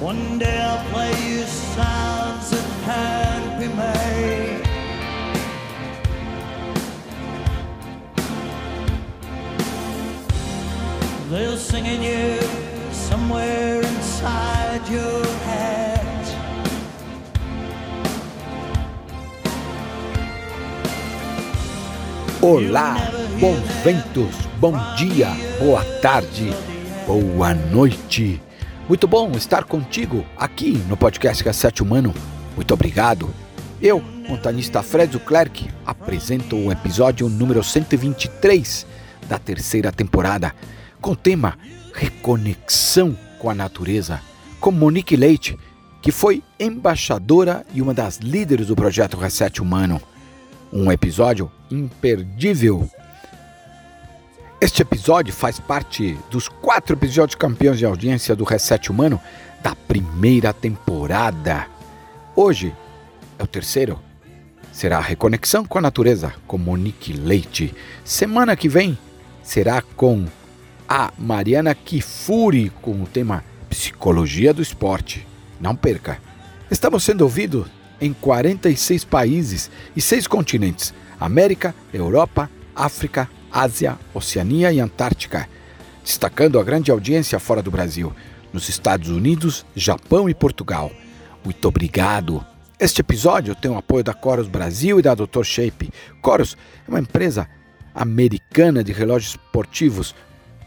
One day I'll play you sounds that can't be made. They'll sing in you somewhere inside your head. Olá, bons ventos, bom dia, boa tarde, boa noite. Muito bom estar contigo aqui no podcast Cassete Humano. Muito obrigado. Eu, montanista Fred Zuclerc, apresento o episódio número 123 da terceira temporada, com o tema Reconexão com a Natureza, com Monique Leite, que foi embaixadora e uma das líderes do projeto Reset Humano um episódio imperdível. Este episódio faz parte dos quatro episódios campeões de audiência do Reset Humano da primeira temporada. Hoje é o terceiro. Será a reconexão com a natureza com Monique Leite. Semana que vem será com a Mariana Kifuri com o tema Psicologia do Esporte. Não perca. Estamos sendo ouvidos em 46 países e seis continentes: América, Europa, África, Ásia, Oceania e Antártica, destacando a grande audiência fora do Brasil, nos Estados Unidos, Japão e Portugal. Muito obrigado! Este episódio tem o apoio da Coros Brasil e da Dr. Shape. Coros é uma empresa americana de relógios esportivos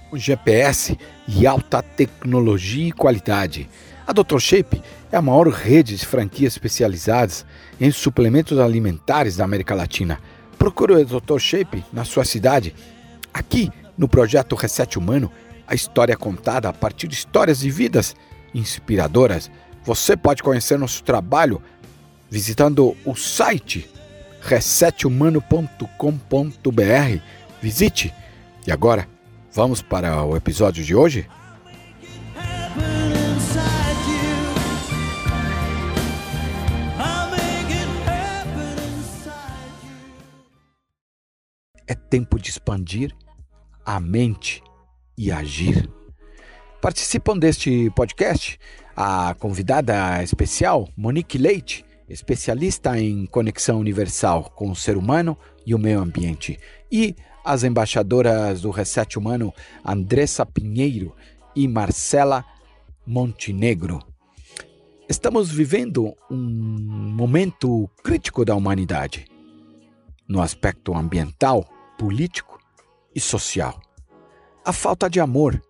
com GPS e alta tecnologia e qualidade. A Dr. Shape é a maior rede de franquias especializadas em suplementos alimentares da América Latina. Procure o Dr. Shape na sua cidade. Aqui, no projeto Reset Humano, a história é contada a partir de histórias de vidas inspiradoras. Você pode conhecer nosso trabalho visitando o site resethumano.com.br. Visite. E agora, vamos para o episódio de hoje? É tempo de expandir a mente e agir. Participam deste podcast a convidada especial, Monique Leite, especialista em conexão universal com o ser humano e o meio ambiente, e as embaixadoras do Reset Humano, Andressa Pinheiro e Marcela Montenegro. Estamos vivendo um momento crítico da humanidade no aspecto ambiental, político e social. A falta de amor,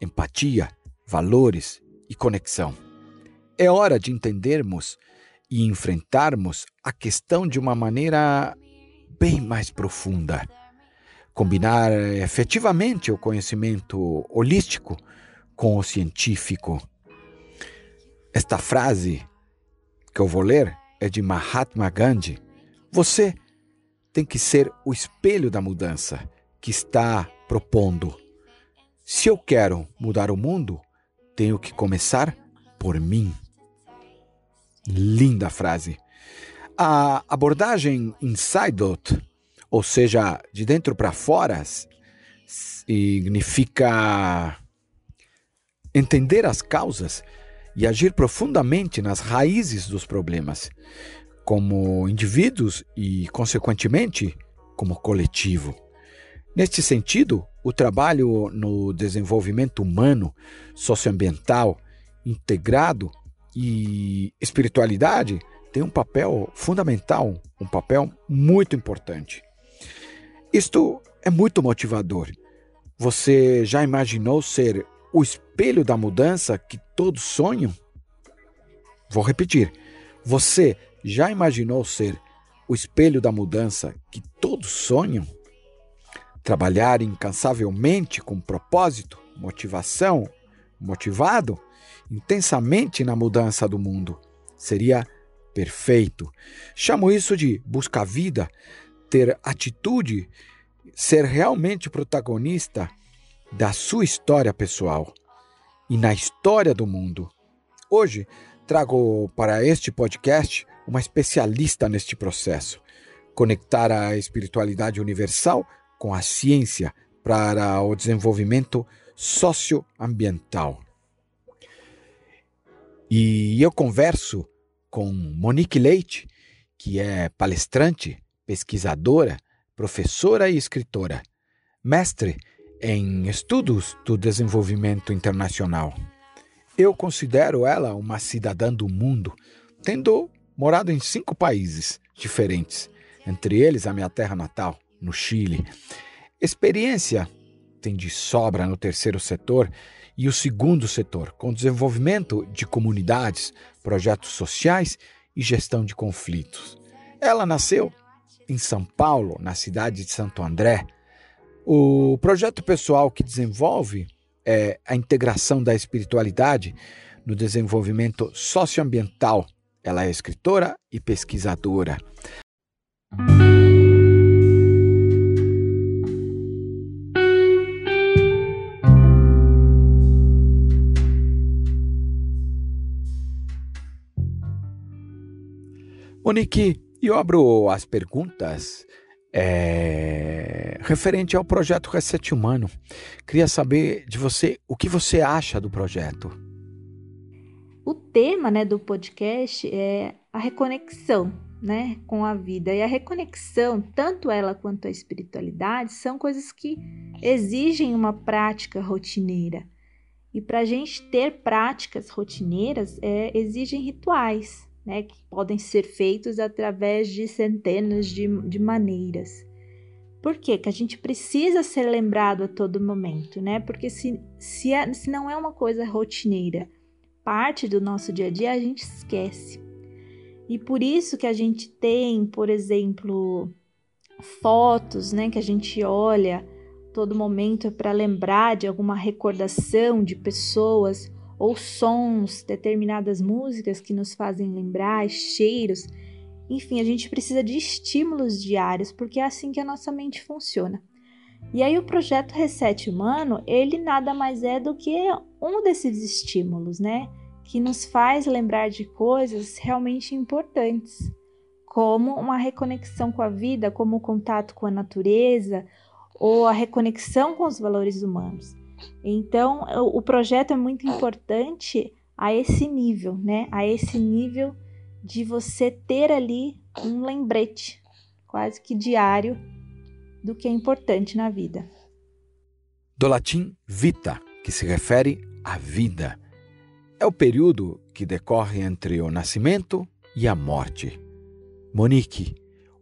empatia, valores e conexão. É hora de entendermos e enfrentarmos a questão de uma maneira bem mais profunda. Combinar efetivamente o conhecimento holístico com o científico. Esta frase que eu vou ler é de Mahatma Gandhi. Você tem que ser o espelho da mudança que está propondo. Se eu quero mudar o mundo, tenho que começar por mim. Linda frase. A abordagem inside out, ou seja, de dentro para fora, significa entender as causas e agir profundamente nas raízes dos problemas como indivíduos e, consequentemente, como coletivo. Neste sentido, o trabalho no desenvolvimento humano, socioambiental, integrado e espiritualidade tem um papel fundamental, um papel muito importante. Isto é muito motivador. Você já imaginou ser o espelho da mudança que todos sonham? Vou repetir. Você já imaginou ser o espelho da mudança que todos sonham? Trabalhar incansavelmente com propósito, motivação, motivado intensamente na mudança do mundo. Seria perfeito. Chamo isso de buscar vida, ter atitude, ser realmente protagonista da sua história pessoal e na história do mundo. Hoje trago para este podcast uma especialista neste processo. Conectar a espiritualidade universal com a ciência para o desenvolvimento socioambiental. E eu converso com Monique Leite, que é palestrante, pesquisadora, professora e escritora, mestre em estudos do desenvolvimento internacional. Eu considero ela uma cidadã do mundo, tendo morado em cinco países diferentes, entre eles a minha terra natal, no Chile. Experiência tem de sobra no terceiro setor e o segundo setor, com desenvolvimento de comunidades, projetos sociais e gestão de conflitos. Ela nasceu em São Paulo, na cidade de Santo André. O projeto pessoal que desenvolve é a integração da espiritualidade no desenvolvimento socioambiental. Ela é escritora e pesquisadora. Monique, eu abro as perguntas é, referente ao projeto Reset Humano. Queria saber de você o que você acha do projeto. Tema né, do podcast é a reconexão né, com a vida. E a reconexão, tanto ela quanto a espiritualidade, são coisas que exigem uma prática rotineira. E para a gente ter práticas rotineiras, é, exigem rituais né, que podem ser feitos através de centenas de, de maneiras. Por quê? Que a gente precisa ser lembrado a todo momento, né? Porque se, se, é, se não é uma coisa rotineira, parte do nosso dia a dia, a gente esquece. E por isso que a gente tem, por exemplo, fotos, né, que a gente olha todo momento para lembrar de alguma recordação de pessoas ou sons, determinadas músicas que nos fazem lembrar, cheiros. Enfim, a gente precisa de estímulos diários, porque é assim que a nossa mente funciona. E aí o projeto Reset Humano, ele nada mais é do que um desses estímulos, né? Que nos faz lembrar de coisas realmente importantes, como uma reconexão com a vida, como o contato com a natureza ou a reconexão com os valores humanos. Então, o projeto é muito importante a esse nível, né? A esse nível de você ter ali um lembrete, quase que diário, do que é importante na vida. Do latim vita, que se refere à vida. É o período que decorre entre o nascimento e a morte. Monique,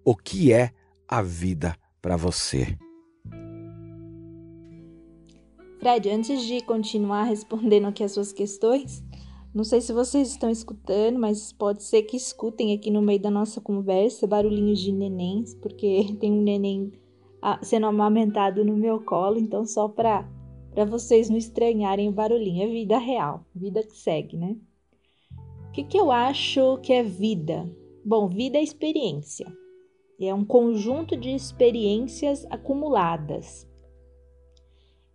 o que é a vida para você? Fred, antes de continuar respondendo aqui as suas questões, não sei se vocês estão escutando, mas pode ser que escutem aqui no meio da nossa conversa barulhinhos de nenéns, porque tem um neném ah, sendo amamentado no meu colo, então só para para vocês não estranharem o barulhinho, é vida real, vida que segue, né? O que, que eu acho que é vida? Bom, vida é experiência. É um conjunto de experiências acumuladas.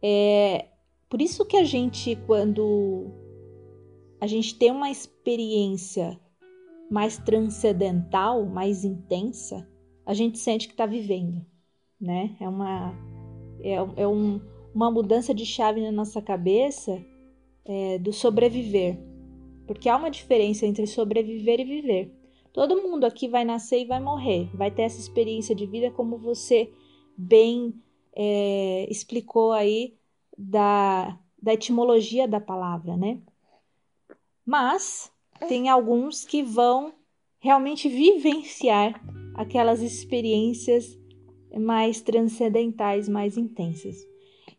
É por isso que a gente, quando a gente tem uma experiência mais transcendental, mais intensa, a gente sente que está vivendo, né? É uma é, é um, uma mudança de chave na nossa cabeça é, do sobreviver, porque há uma diferença entre sobreviver e viver. Todo mundo aqui vai nascer e vai morrer, vai ter essa experiência de vida como você bem é, explicou aí da, da etimologia da palavra, né? Mas tem alguns que vão realmente vivenciar aquelas experiências mais transcendentais, mais intensas.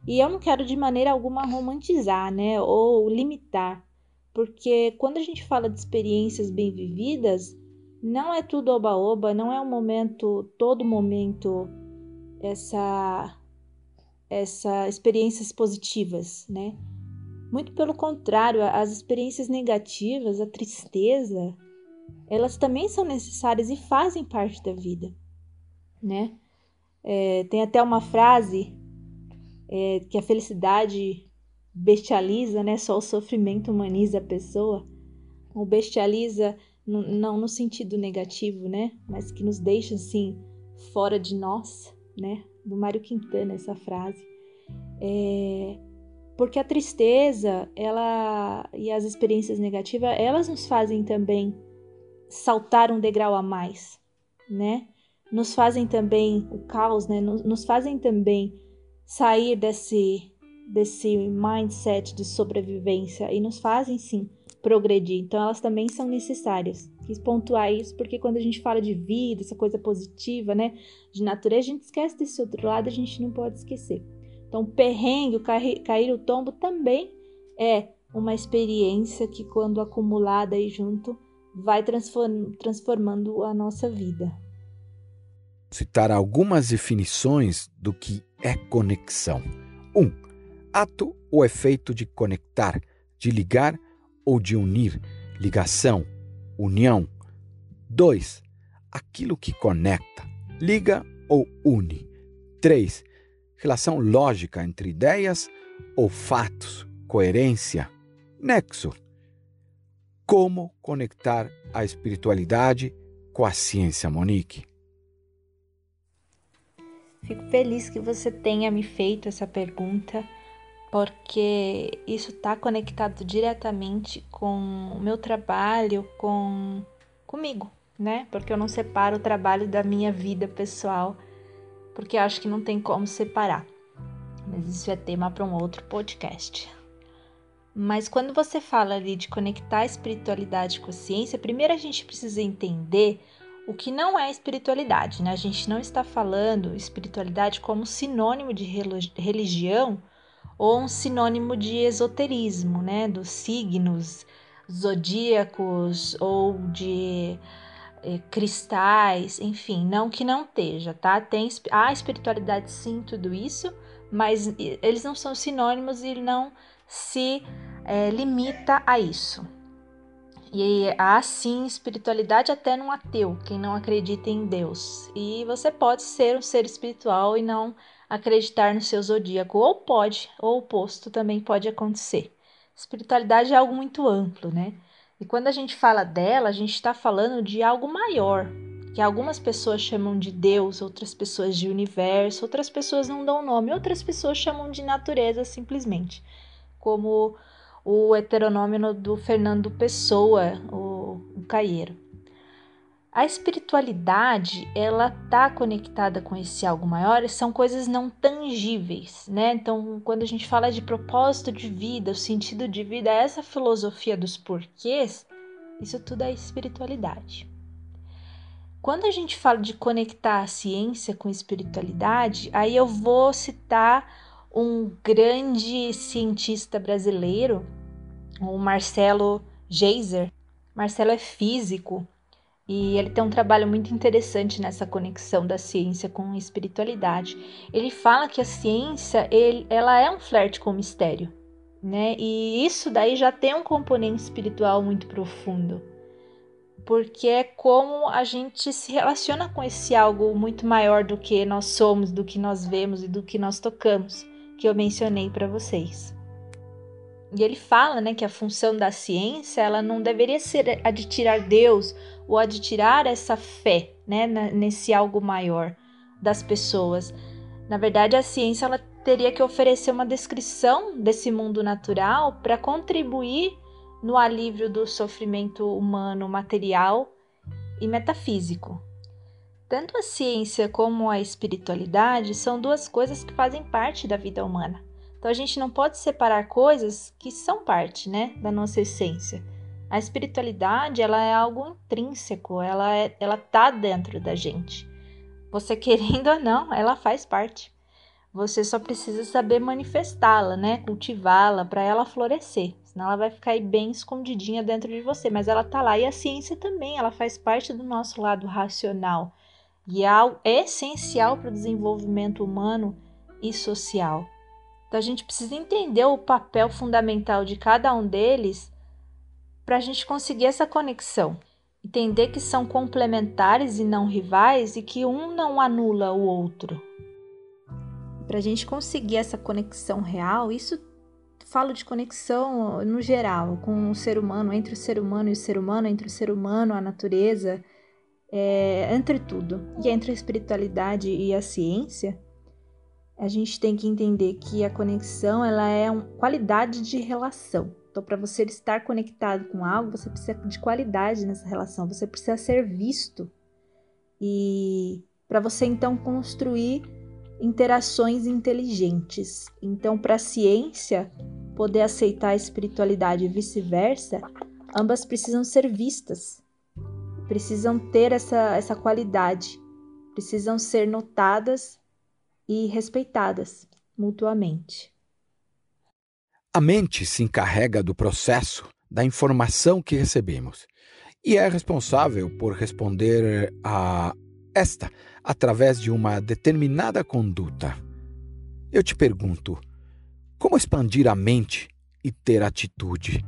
E eu não quero de maneira alguma romantizar, né, ou limitar, porque quando a gente fala de experiências bem vividas, não é tudo oba-oba, não é um momento, todo momento essa essa experiências positivas, né? Muito pelo contrário, as experiências negativas, a tristeza, elas também são necessárias e fazem parte da vida, né? É, tem até uma frase é, que a felicidade bestializa, né? Só o sofrimento humaniza a pessoa. O bestializa não no sentido negativo, né? Mas que nos deixa assim fora de nós, né? do Mário Quintana essa frase. É, Porque a tristeza, ela e as experiências negativas, elas nos fazem também saltar um degrau a mais, né? Nos fazem também o caos, né? Nos, nos fazem também sair desse desse mindset de sobrevivência e nos fazem sim progredir. Então elas também são necessárias. Quis pontuar isso porque quando a gente fala de vida, essa coisa positiva, né, de natureza, a gente esquece desse outro lado, a gente não pode esquecer. Então, o perrengue, o cair, cair o tombo também é uma experiência que, quando acumulada aí junto, vai transformando a nossa vida. Citar algumas definições do que é conexão. 1. Um, ato ou efeito de conectar, de ligar ou de unir, ligação, união. 2. Aquilo que conecta, liga ou une. 3. Relação lógica entre ideias ou fatos, coerência, nexo. Como conectar a espiritualidade com a ciência, Monique? Fico feliz que você tenha me feito essa pergunta porque isso está conectado diretamente com o meu trabalho, com comigo, né? Porque eu não separo o trabalho da minha vida pessoal, porque acho que não tem como separar. Mas isso é tema para um outro podcast. Mas quando você fala ali de conectar a espiritualidade com a ciência, primeiro a gente precisa entender o que não é espiritualidade, né? A gente não está falando espiritualidade como sinônimo de religião ou um sinônimo de esoterismo, né, dos signos zodíacos ou de eh, cristais, enfim, não que não esteja, tá? Tem a espiritualidade sim, tudo isso, mas eles não são sinônimos e não se eh, limita a isso. E há sim espiritualidade até num ateu, quem não acredita em Deus. E você pode ser um ser espiritual e não acreditar no seu zodíaco, ou pode, ou oposto também pode acontecer. Espiritualidade é algo muito amplo, né? E quando a gente fala dela, a gente está falando de algo maior, que algumas pessoas chamam de Deus, outras pessoas de universo, outras pessoas não dão nome, outras pessoas chamam de natureza simplesmente, como o heteronômeno do Fernando Pessoa, o, o Caieiro. A espiritualidade, ela tá conectada com esse algo maior, são coisas não tangíveis, né? Então, quando a gente fala de propósito de vida, o sentido de vida, essa filosofia dos porquês, isso tudo é espiritualidade. Quando a gente fala de conectar a ciência com a espiritualidade, aí eu vou citar um grande cientista brasileiro, o Marcelo Geiser. Marcelo é físico, e ele tem um trabalho muito interessante nessa conexão da ciência com a espiritualidade. Ele fala que a ciência, ele, ela é um flerte com o mistério, né? E isso daí já tem um componente espiritual muito profundo. Porque é como a gente se relaciona com esse algo muito maior do que nós somos, do que nós vemos e do que nós tocamos, que eu mencionei para vocês. E ele fala, né, que a função da ciência, ela não deveria ser a de tirar Deus ou a de tirar essa fé, né, nesse algo maior das pessoas. Na verdade, a ciência ela teria que oferecer uma descrição desse mundo natural para contribuir no alívio do sofrimento humano material e metafísico. Tanto a ciência como a espiritualidade são duas coisas que fazem parte da vida humana. Então a gente não pode separar coisas que são parte, né, da nossa essência. A espiritualidade, ela é algo intrínseco, ela é, ela tá dentro da gente. Você querendo ou não, ela faz parte. Você só precisa saber manifestá-la, né? Cultivá-la para ela florescer. Senão ela vai ficar aí bem escondidinha dentro de você, mas ela tá lá e a ciência também, ela faz parte do nosso lado racional e é, essencial para o desenvolvimento humano e social. Então a gente precisa entender o papel fundamental de cada um deles para a gente conseguir essa conexão. Entender que são complementares e não rivais e que um não anula o outro. Para a gente conseguir essa conexão real, isso falo de conexão no geral, com o ser humano, entre o ser humano e o ser humano, entre o ser humano, a natureza, é, entre tudo, e entre a espiritualidade e a ciência, a gente tem que entender que a conexão ela é uma qualidade de relação. Então, para você estar conectado com algo, você precisa de qualidade nessa relação, você precisa ser visto. E para você então construir interações inteligentes. Então, para a ciência poder aceitar a espiritualidade e vice-versa, ambas precisam ser vistas, precisam ter essa, essa qualidade, precisam ser notadas e respeitadas mutuamente. A mente se encarrega do processo da informação que recebemos e é responsável por responder a esta através de uma determinada conduta. Eu te pergunto, como expandir a mente e ter atitude?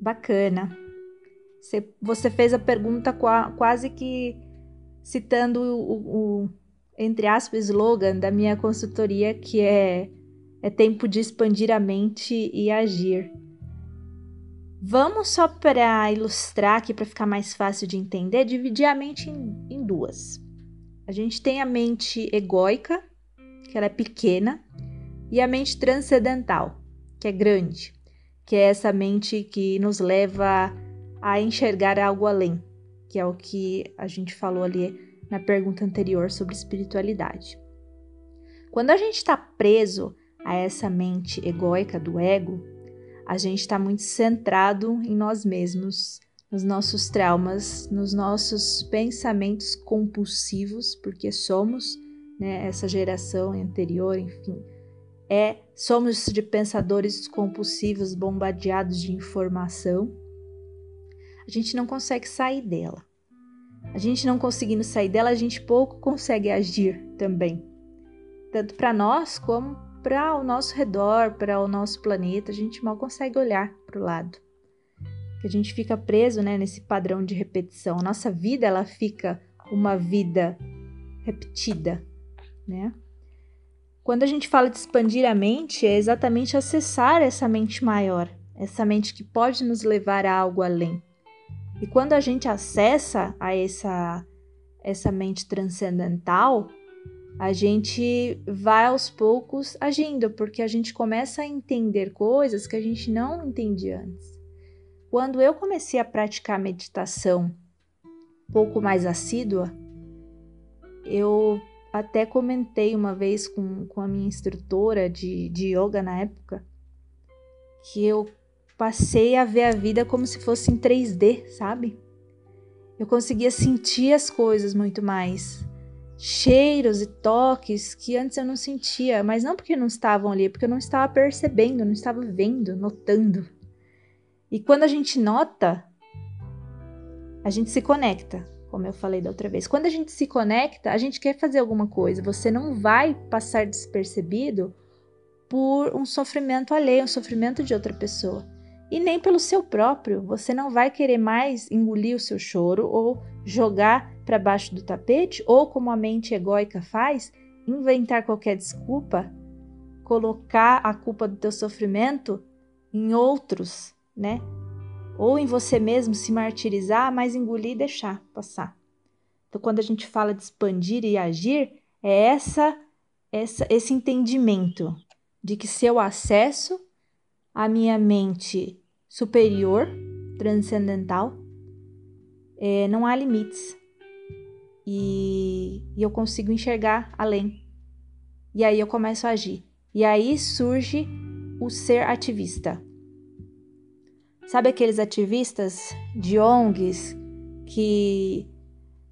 Bacana. Você fez a pergunta quase que citando o, o entre aspas, slogan da minha consultoria, que é, é tempo de expandir a mente e agir. Vamos só para ilustrar aqui, para ficar mais fácil de entender, dividir a mente em, em duas. A gente tem a mente egóica, que ela é pequena, e a mente transcendental, que é grande, que é essa mente que nos leva a enxergar algo além, que é o que a gente falou ali na pergunta anterior sobre espiritualidade. Quando a gente está preso a essa mente egóica do ego, a gente está muito centrado em nós mesmos, nos nossos traumas, nos nossos pensamentos compulsivos, porque somos né, essa geração anterior, enfim, é somos de pensadores compulsivos bombardeados de informação. A gente não consegue sair dela. A gente não conseguindo sair dela, a gente pouco consegue agir também, tanto para nós como para o nosso redor, para o nosso planeta, a gente mal consegue olhar para o lado. Que a gente fica preso, né, nesse padrão de repetição. A nossa vida ela fica uma vida repetida, né? Quando a gente fala de expandir a mente, é exatamente acessar essa mente maior, essa mente que pode nos levar a algo além. E quando a gente acessa a essa essa mente transcendental, a gente vai aos poucos agindo, porque a gente começa a entender coisas que a gente não entendia antes. Quando eu comecei a praticar meditação um pouco mais assídua, eu até comentei uma vez com, com a minha instrutora de, de yoga na época que eu passei a ver a vida como se fosse em 3D, sabe? Eu conseguia sentir as coisas muito mais cheiros e toques que antes eu não sentia, mas não porque não estavam ali, é porque eu não estava percebendo, não estava vendo, notando. E quando a gente nota, a gente se conecta, como eu falei da outra vez. Quando a gente se conecta, a gente quer fazer alguma coisa. Você não vai passar despercebido por um sofrimento alheio, um sofrimento de outra pessoa. E nem pelo seu próprio. Você não vai querer mais engolir o seu choro ou jogar para baixo do tapete, ou como a mente egóica faz, inventar qualquer desculpa, colocar a culpa do teu sofrimento em outros, né? Ou em você mesmo se martirizar, mas engolir e deixar passar. Então, quando a gente fala de expandir e agir, é essa, essa esse entendimento de que se eu acesso a minha mente superior, transcendental, é, não há limites e, e eu consigo enxergar além. E aí eu começo a agir. E aí surge o ser ativista. Sabe aqueles ativistas de ONGs que,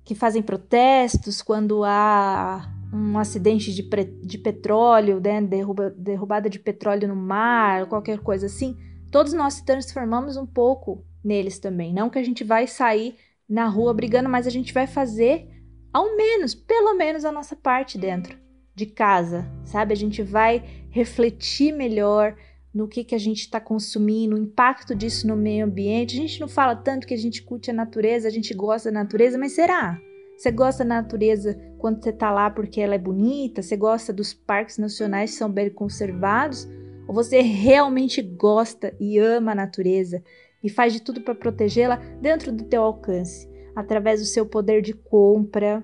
que fazem protestos quando há um acidente de, de petróleo, né? Derruba, derrubada de petróleo no mar, qualquer coisa assim? Todos nós se transformamos um pouco neles também. Não que a gente vai sair na rua brigando, mas a gente vai fazer ao menos, pelo menos a nossa parte dentro de casa, sabe? A gente vai refletir melhor no que, que a gente está consumindo, o impacto disso no meio ambiente. A gente não fala tanto que a gente curte a natureza, a gente gosta da natureza, mas será? Você gosta da natureza quando você está lá porque ela é bonita? Você gosta dos parques nacionais que são bem conservados? Ou você realmente gosta e ama a natureza e faz de tudo para protegê-la dentro do teu alcance? através do seu poder de compra,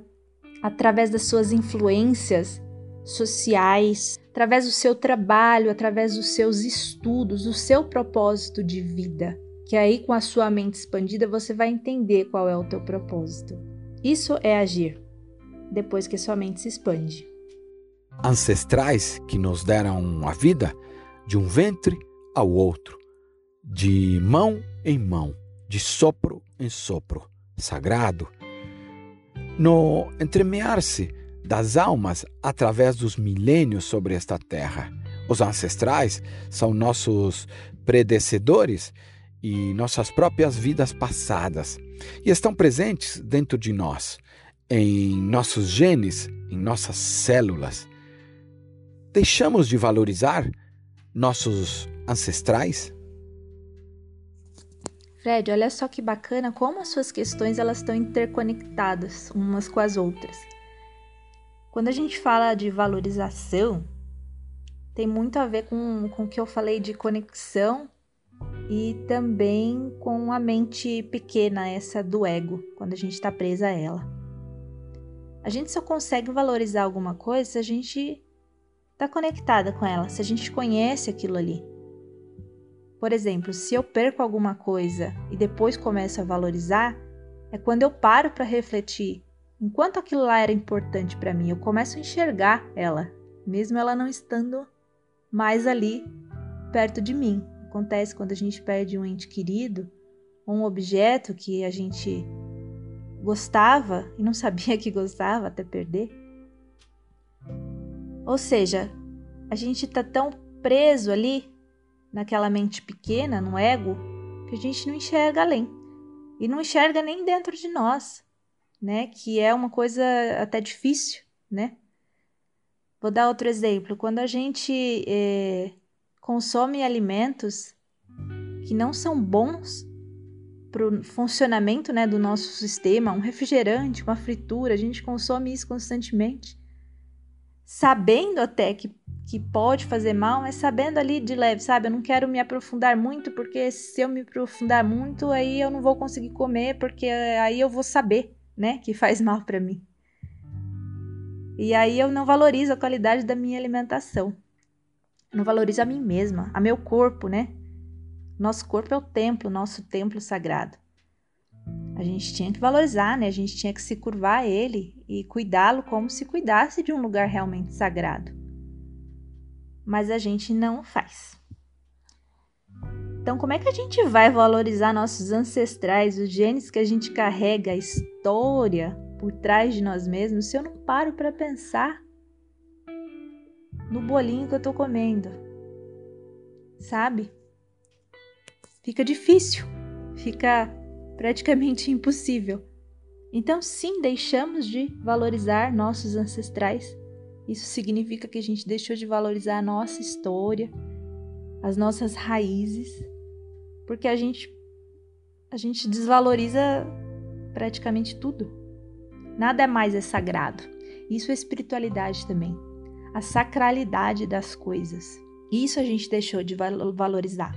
através das suas influências sociais, através do seu trabalho, através dos seus estudos, do seu propósito de vida. Que aí, com a sua mente expandida, você vai entender qual é o teu propósito. Isso é agir, depois que sua mente se expande. Ancestrais que nos deram a vida de um ventre ao outro, de mão em mão, de sopro em sopro, sagrado, no entremear-se das almas através dos milênios sobre esta terra. Os ancestrais são nossos predecessores e nossas próprias vidas passadas e estão presentes dentro de nós, em nossos genes, em nossas células. Deixamos de valorizar nossos ancestrais? Fred, olha só que bacana como as suas questões elas estão interconectadas umas com as outras. Quando a gente fala de valorização, tem muito a ver com, com o que eu falei de conexão e também com a mente pequena, essa do ego, quando a gente está presa a ela. A gente só consegue valorizar alguma coisa se a gente está conectada com ela, se a gente conhece aquilo ali. Por exemplo, se eu perco alguma coisa e depois começo a valorizar, é quando eu paro para refletir. Enquanto aquilo lá era importante para mim, eu começo a enxergar ela, mesmo ela não estando mais ali perto de mim. Acontece quando a gente perde um ente querido ou um objeto que a gente gostava e não sabia que gostava até perder. Ou seja, a gente está tão preso ali naquela mente pequena, no ego, que a gente não enxerga além. E não enxerga nem dentro de nós, né? Que é uma coisa até difícil, né? Vou dar outro exemplo. Quando a gente é, consome alimentos que não são bons para o funcionamento né, do nosso sistema, um refrigerante, uma fritura, a gente consome isso constantemente, sabendo até que que pode fazer mal, mas sabendo ali de leve, sabe? Eu não quero me aprofundar muito, porque se eu me aprofundar muito, aí eu não vou conseguir comer, porque aí eu vou saber, né, que faz mal para mim. E aí eu não valorizo a qualidade da minha alimentação. Não valorizo a mim mesma, a meu corpo, né? Nosso corpo é o templo, nosso templo sagrado. A gente tinha que valorizar, né? A gente tinha que se curvar a ele e cuidá-lo como se cuidasse de um lugar realmente sagrado mas a gente não faz. Então, como é que a gente vai valorizar nossos ancestrais, os genes que a gente carrega, a história por trás de nós mesmos, se eu não paro para pensar no bolinho que eu tô comendo? Sabe? Fica difícil, fica praticamente impossível. Então, sim, deixamos de valorizar nossos ancestrais isso significa que a gente deixou de valorizar a nossa história, as nossas raízes, porque a gente a gente desvaloriza praticamente tudo. Nada mais é sagrado. Isso é espiritualidade também. A sacralidade das coisas. Isso a gente deixou de valorizar.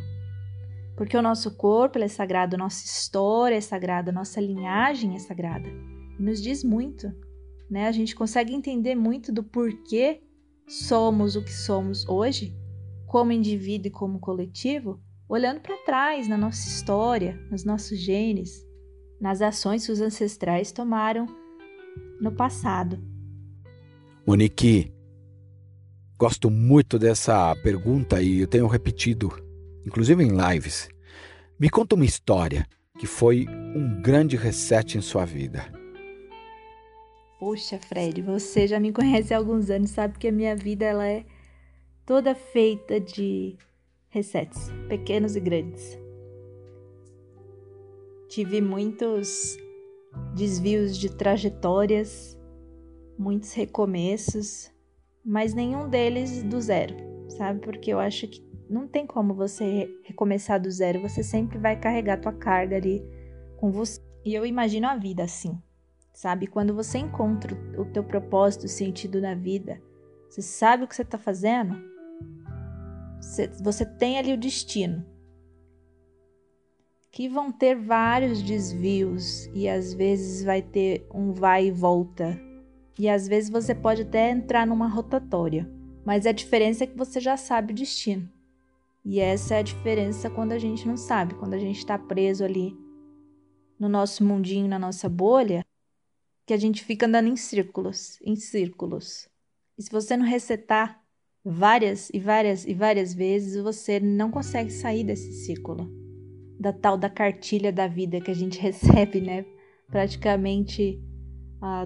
Porque o nosso corpo é sagrado, nossa história é sagrada, nossa linhagem é sagrada. E nos diz muito né? A gente consegue entender muito do porquê somos o que somos hoje, como indivíduo e como coletivo, olhando para trás na nossa história, nos nossos genes, nas ações que os ancestrais tomaram no passado. Monique, gosto muito dessa pergunta e eu tenho repetido, inclusive em lives. Me conta uma história que foi um grande reset em sua vida. Poxa, Fred, você já me conhece há alguns anos, sabe que a minha vida ela é toda feita de resets, pequenos e grandes. Tive muitos desvios de trajetórias, muitos recomeços, mas nenhum deles do zero, sabe? Porque eu acho que não tem como você recomeçar do zero, você sempre vai carregar tua carga ali com você. E eu imagino a vida assim sabe? Quando você encontra o teu propósito, o sentido na vida, você sabe o que você está fazendo, você, você tem ali o destino. Que vão ter vários desvios e às vezes vai ter um vai e volta E às vezes você pode até entrar numa rotatória, mas a diferença é que você já sabe o destino. E essa é a diferença quando a gente não sabe, quando a gente está preso ali no nosso mundinho, na nossa bolha, que a gente fica andando em círculos, em círculos. E se você não resetar várias e várias e várias vezes, você não consegue sair desse círculo. Da tal da cartilha da vida que a gente recebe, né? Praticamente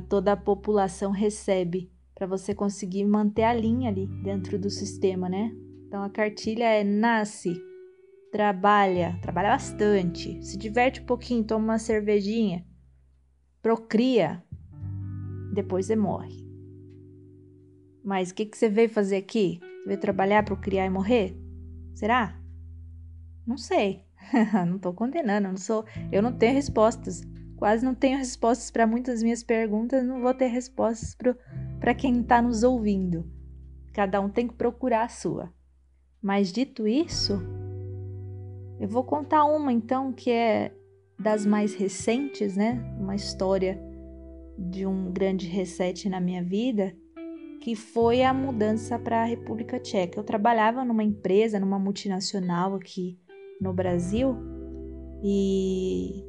toda a população recebe para você conseguir manter a linha ali dentro do sistema, né? Então a cartilha é nasce, trabalha, trabalha bastante, se diverte um pouquinho, toma uma cervejinha, procria, depois você morre. Mas o que, que você veio fazer aqui? Você veio trabalhar, procriar e morrer? Será? Não sei. não estou condenando, não sou, eu não tenho respostas. Quase não tenho respostas para muitas minhas perguntas, não vou ter respostas para quem está nos ouvindo. Cada um tem que procurar a sua. Mas dito isso, eu vou contar uma então que é das mais recentes, né? Uma história de um grande reset na minha vida que foi a mudança para a República Tcheca. Eu trabalhava numa empresa, numa multinacional aqui no Brasil e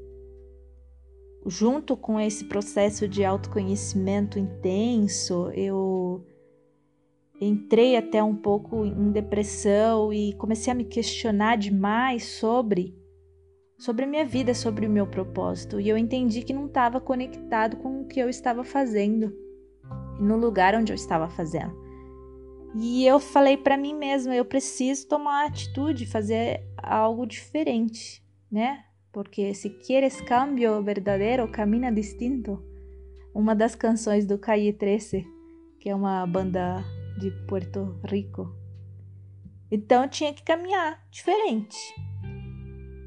junto com esse processo de autoconhecimento intenso, eu entrei até um pouco em depressão e comecei a me questionar demais sobre sobre a minha vida, sobre o meu propósito, e eu entendi que não estava conectado com o que eu estava fazendo no lugar onde eu estava fazendo. E eu falei para mim mesma, eu preciso tomar atitude, fazer algo diferente, né? Porque se queres cambio verdadeiro, camina distinto. Uma das canções do Calle 13, que é uma banda de Puerto Rico. Então eu tinha que caminhar diferente.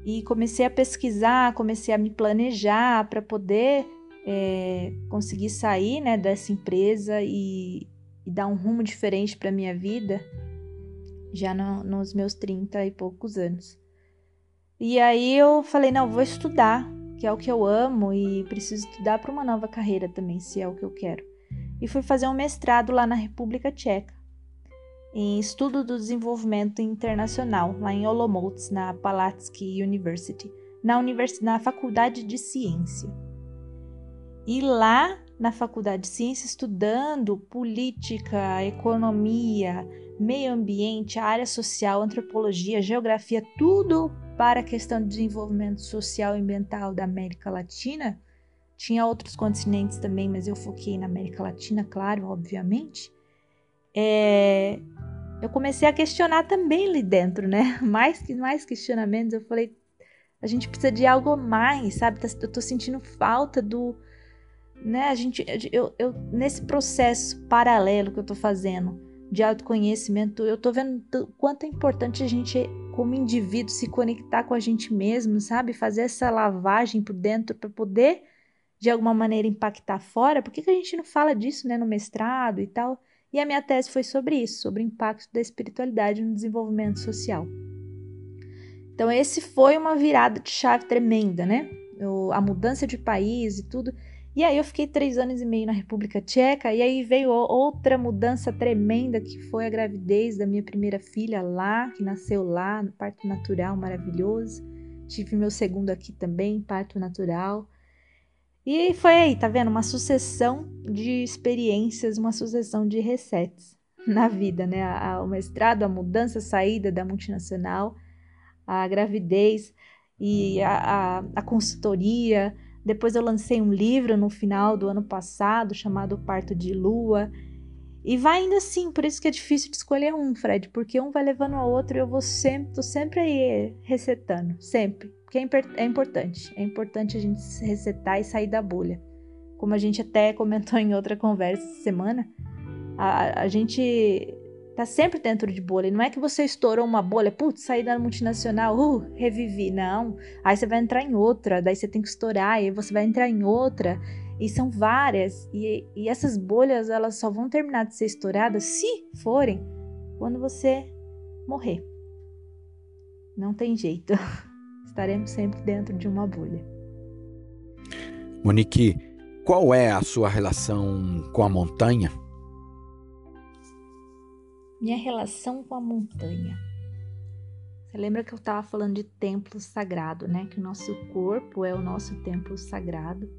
E comecei a pesquisar, comecei a me planejar para poder é, conseguir sair né, dessa empresa e, e dar um rumo diferente para minha vida já no, nos meus 30 e poucos anos. E aí eu falei, não, vou estudar, que é o que eu amo e preciso estudar para uma nova carreira também, se é o que eu quero. E fui fazer um mestrado lá na República Tcheca, em estudo do desenvolvimento internacional, lá em Olomouc, na Palatsky University, na, univers... na Faculdade de Ciência. E lá na faculdade de ciência, estudando política, economia, meio ambiente, área social, antropologia, geografia, tudo para a questão de desenvolvimento social e ambiental da América Latina. Tinha outros continentes também, mas eu foquei na América Latina, claro, obviamente. É, eu comecei a questionar também ali dentro, né? Mais que mais questionamentos, eu falei, a gente precisa de algo mais, sabe? Tá, eu tô sentindo falta do né? A gente, eu, eu nesse processo paralelo que eu tô fazendo de autoconhecimento, eu tô vendo quanto é importante a gente, como indivíduo, se conectar com a gente mesmo, sabe? Fazer essa lavagem por dentro para poder, de alguma maneira, impactar fora. Por que, que a gente não fala disso, né, no mestrado e tal? E a minha tese foi sobre isso, sobre o impacto da espiritualidade no desenvolvimento social. Então, esse foi uma virada de chave tremenda, né? A mudança de país e tudo. E aí eu fiquei três anos e meio na República Tcheca, e aí veio outra mudança tremenda, que foi a gravidez da minha primeira filha lá, que nasceu lá, no parto natural maravilhoso. Tive meu segundo aqui também, parto natural. E foi aí, tá vendo? Uma sucessão de experiências, uma sucessão de resets na vida, né? O mestrado, a mudança, a saída da multinacional, a gravidez e a, a, a consultoria, depois eu lancei um livro no final do ano passado chamado Parto de Lua. E vai indo assim, por isso que é difícil de escolher um, Fred, porque um vai levando ao outro e eu vou sempre, tô sempre aí resetando, sempre. Porque é, é importante, é importante a gente se resetar e sair da bolha. Como a gente até comentou em outra conversa essa semana, a, a gente tá sempre dentro de bolha. Não é que você estourou uma bolha, putz, saí da multinacional, uh, revivi. Não. Aí você vai entrar em outra, daí você tem que estourar, aí você vai entrar em outra. E são várias. E, e essas bolhas, elas só vão terminar de ser estouradas, se forem, quando você morrer. Não tem jeito. Estaremos sempre dentro de uma bolha. Monique, qual é a sua relação com a montanha? Minha relação com a montanha. Você lembra que eu estava falando de templo sagrado, né? Que o nosso corpo é o nosso templo sagrado.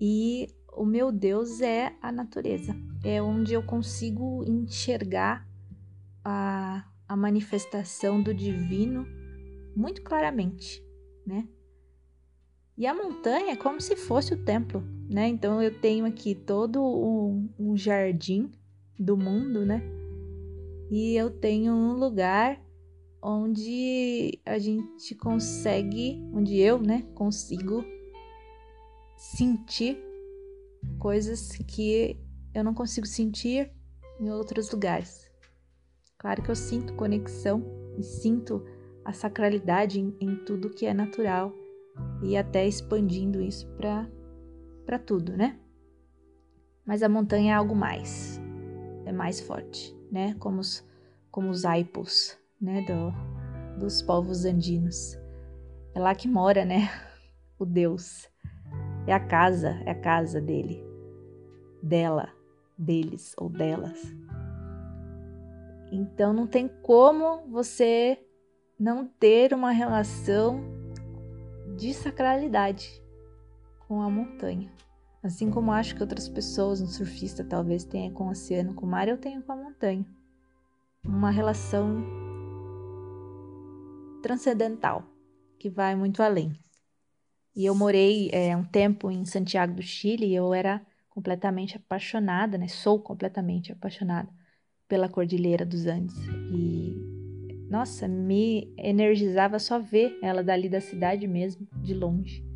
E o meu Deus é a natureza. É onde eu consigo enxergar a, a manifestação do divino muito claramente, né? E a montanha é como se fosse o templo, né? Então eu tenho aqui todo um, um jardim do mundo, né? E eu tenho um lugar onde a gente consegue, onde eu, né, consigo sentir coisas que eu não consigo sentir em outros lugares. Claro que eu sinto conexão e sinto a sacralidade em, em tudo que é natural e até expandindo isso para tudo, né? Mas a montanha é algo mais, é mais forte, né? Como os, como os aipos, né? Do, dos povos andinos. É lá que mora, né? O Deus. É a casa, é a casa dele, dela, deles ou delas. Então não tem como você não ter uma relação de sacralidade com a montanha. Assim como acho que outras pessoas, um surfista talvez tenha com o oceano, com o mar, eu tenho com a montanha. Uma relação transcendental que vai muito além. E eu morei é, um tempo em Santiago do Chile e eu era completamente apaixonada, né? Sou completamente apaixonada pela Cordilheira dos Andes. E nossa, me energizava só ver ela dali da cidade mesmo, de longe.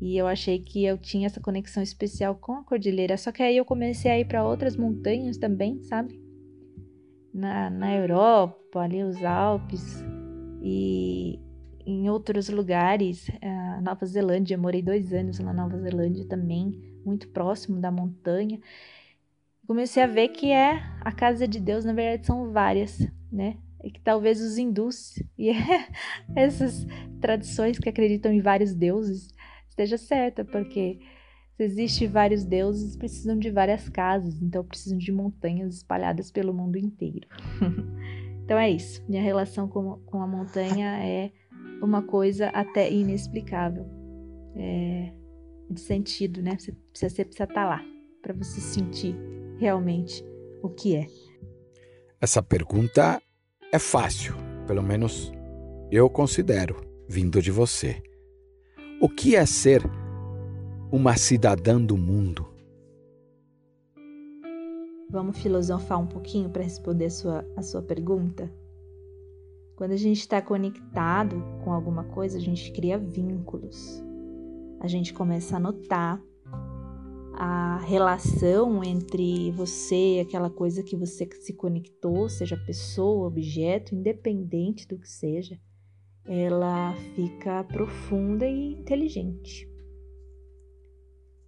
E eu achei que eu tinha essa conexão especial com a cordilheira. Só que aí eu comecei a ir para outras montanhas também, sabe? Na, na Europa, ali os Alpes. E em outros lugares, a Nova Zelândia, eu morei dois anos na Nova Zelândia também, muito próximo da montanha. Comecei a ver que é a casa de Deus, na verdade, são várias, né? E que talvez os hindus e essas tradições que acreditam em vários deuses esteja certa, porque se existe vários deuses, precisam de várias casas, então precisam de montanhas espalhadas pelo mundo inteiro. então é isso. Minha relação com, com a montanha é uma coisa até inexplicável. É, de sentido, né? Você precisa, você precisa estar tá lá para você sentir realmente o que é. Essa pergunta é fácil, pelo menos eu considero, vindo de você. O que é ser uma cidadã do mundo? Vamos filosofar um pouquinho para responder a sua, a sua pergunta? Quando a gente está conectado com alguma coisa, a gente cria vínculos. A gente começa a notar a relação entre você e aquela coisa que você se conectou, seja pessoa, objeto, independente do que seja, ela fica profunda e inteligente.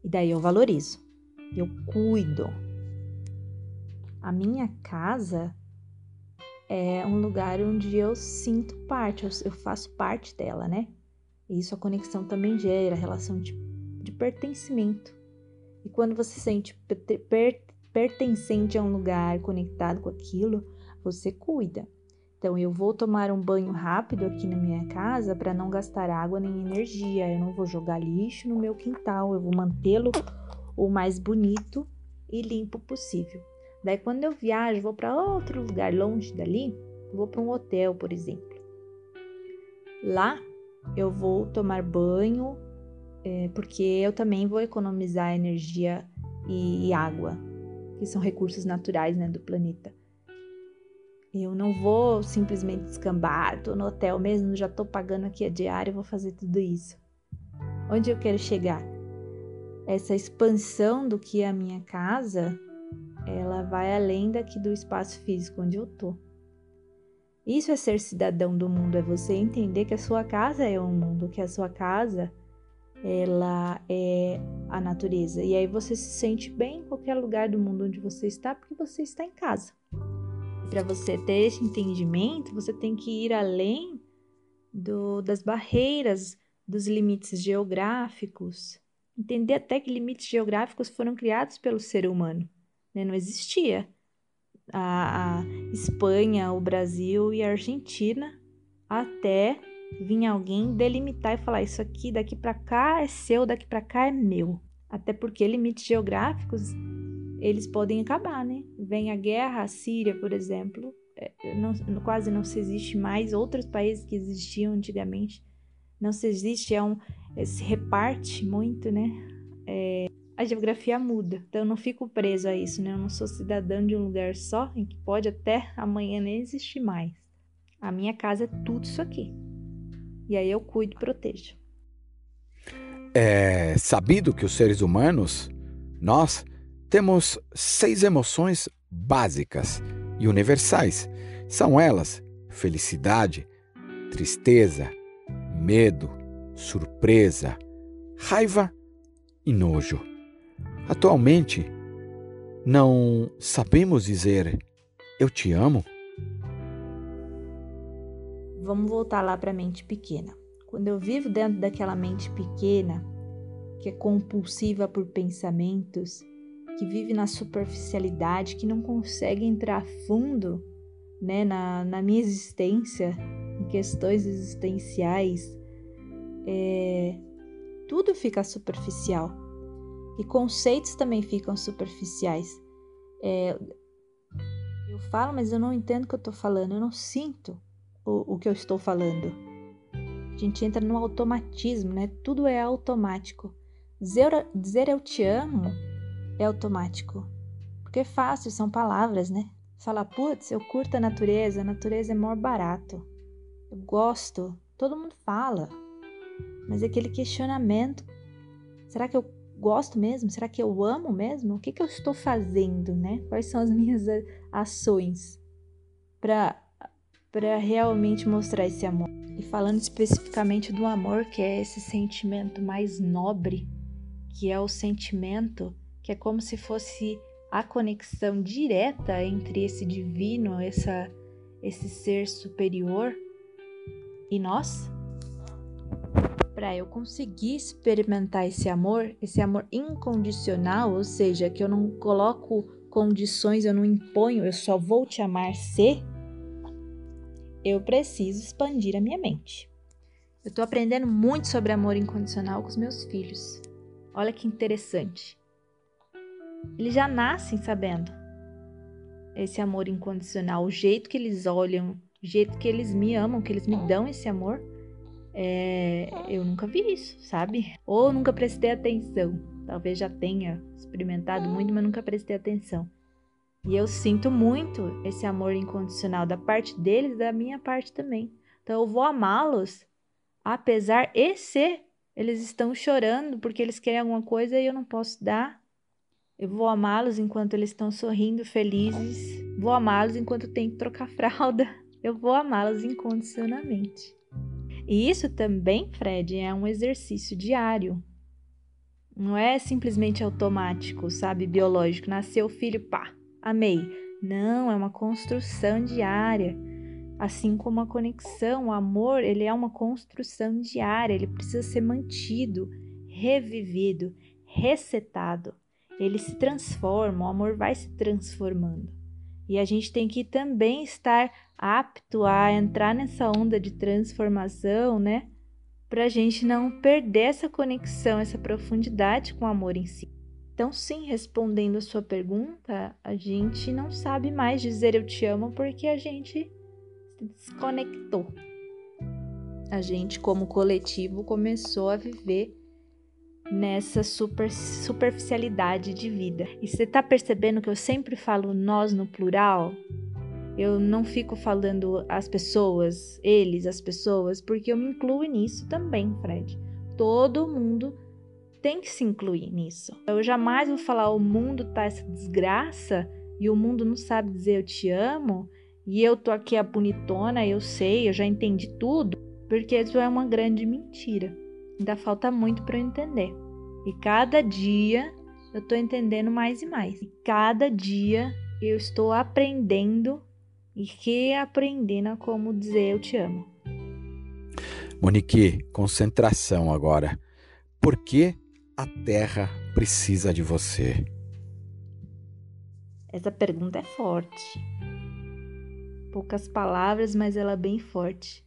E daí eu valorizo, eu cuido. A minha casa é um lugar onde eu sinto parte, eu, faço parte dela, né? E isso a conexão também gera, a relação de, de pertencimento. E quando você se sente per, pertencente a um lugar, conectado com aquilo, você cuida. Então, eu vou tomar um banho rápido aqui na minha casa para não gastar água nem energia. Eu não vou jogar lixo no meu quintal, eu vou mantê-lo o mais bonito e limpo possível. Daí, quando eu viajo, vou para outro lugar longe dali, vou para um hotel, por exemplo. Lá eu vou tomar banho, é, porque eu também vou economizar energia e, e água, que são recursos naturais né, do planeta. Eu não vou simplesmente descambar, tô no hotel mesmo, já tô pagando aqui a diária, vou fazer tudo isso. Onde eu quero chegar? Essa expansão do que é a minha casa, ela vai além daqui do espaço físico onde eu tô. Isso é ser cidadão do mundo, é você entender que a sua casa é um mundo, que a sua casa ela é a natureza. E aí você se sente bem em qualquer lugar do mundo onde você está, porque você está em casa. Para você ter esse entendimento, você tem que ir além do, das barreiras, dos limites geográficos, entender até que limites geográficos foram criados pelo ser humano. Né? Não existia a, a Espanha, o Brasil e a Argentina até vir alguém delimitar e falar isso aqui daqui para cá é seu, daqui para cá é meu. Até porque limites geográficos eles podem acabar, né? Vem a guerra, a Síria, por exemplo, é, não, quase não se existe mais. Outros países que existiam antigamente não se existe, é um, é, se reparte muito, né? É, a geografia muda, então eu não fico preso a isso, né? Eu não sou cidadão de um lugar só em que pode até amanhã nem existir mais. A minha casa é tudo isso aqui. E aí eu cuido e protejo. É sabido que os seres humanos, nós, temos seis emoções básicas e universais. São elas felicidade, tristeza, medo, surpresa, raiva e nojo. Atualmente, não sabemos dizer eu te amo? Vamos voltar lá para a mente pequena. Quando eu vivo dentro daquela mente pequena, que é compulsiva por pensamentos, que vive na superficialidade, que não consegue entrar fundo né, na, na minha existência, em questões existenciais, é, tudo fica superficial. E conceitos também ficam superficiais. É, eu falo, mas eu não entendo o que eu estou falando, eu não sinto o, o que eu estou falando. A gente entra no automatismo, né? Tudo é automático. Dizer, dizer eu te amo é automático. Porque é fácil, são palavras, né? Falar, putz, eu curto a natureza, a natureza é maior barato. Eu gosto, todo mundo fala. Mas é aquele questionamento, será que eu gosto mesmo? Será que eu amo mesmo? O que, que eu estou fazendo, né? Quais são as minhas ações para para realmente mostrar esse amor? E falando especificamente do amor, que é esse sentimento mais nobre, que é o sentimento que é como se fosse a conexão direta entre esse divino, essa, esse ser superior e nós. Para eu conseguir experimentar esse amor, esse amor incondicional, ou seja, que eu não coloco condições, eu não imponho, eu só vou te amar se, eu preciso expandir a minha mente. Eu estou aprendendo muito sobre amor incondicional com os meus filhos. Olha que interessante. Eles já nascem sabendo esse amor incondicional, o jeito que eles olham, o jeito que eles me amam, que eles me dão esse amor. É, eu nunca vi isso, sabe? Ou nunca prestei atenção. Talvez já tenha experimentado muito, mas nunca prestei atenção. E eu sinto muito esse amor incondicional da parte deles da minha parte também. Então eu vou amá-los, apesar e se eles estão chorando porque eles querem alguma coisa e eu não posso dar. Eu vou amá-los enquanto eles estão sorrindo, felizes. Vou amá-los enquanto tem que trocar fralda. Eu vou amá-los incondicionalmente. E isso também, Fred, é um exercício diário. Não é simplesmente automático, sabe? Biológico. Nasceu o filho, pá, amei. Não, é uma construção diária. Assim como a conexão, o amor, ele é uma construção diária, ele precisa ser mantido, revivido, resetado ele se transforma, o amor vai se transformando. E a gente tem que também estar apto a entrar nessa onda de transformação, né? Para a gente não perder essa conexão, essa profundidade com o amor em si. Então, sim, respondendo a sua pergunta, a gente não sabe mais dizer eu te amo porque a gente se desconectou. A gente, como coletivo, começou a viver nessa super, superficialidade de vida. E você tá percebendo que eu sempre falo nós no plural? Eu não fico falando as pessoas, eles, as pessoas, porque eu me incluo nisso também, Fred. Todo mundo tem que se incluir nisso. Eu jamais vou falar o mundo tá essa desgraça e o mundo não sabe dizer eu te amo e eu tô aqui a bonitona, eu sei, eu já entendi tudo, porque isso é uma grande mentira. Ainda falta muito para eu entender. E cada dia eu estou entendendo mais e mais. E cada dia eu estou aprendendo e reaprendendo a como dizer eu te amo. Monique, concentração agora. Por que a Terra precisa de você? Essa pergunta é forte. Poucas palavras, mas ela é bem forte.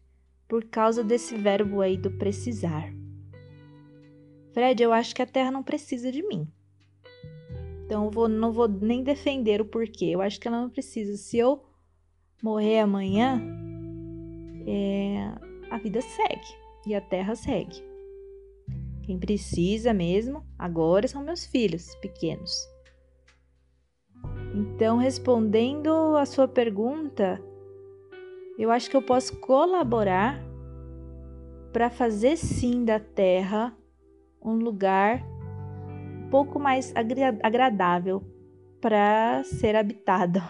Por causa desse verbo aí do precisar. Fred, eu acho que a Terra não precisa de mim. Então eu vou, não vou nem defender o porquê. Eu acho que ela não precisa. Se eu morrer amanhã, é, a vida segue e a Terra segue. Quem precisa mesmo agora são meus filhos pequenos. Então, respondendo a sua pergunta, eu acho que eu posso colaborar para fazer sim da Terra um lugar um pouco mais agradável para ser habitado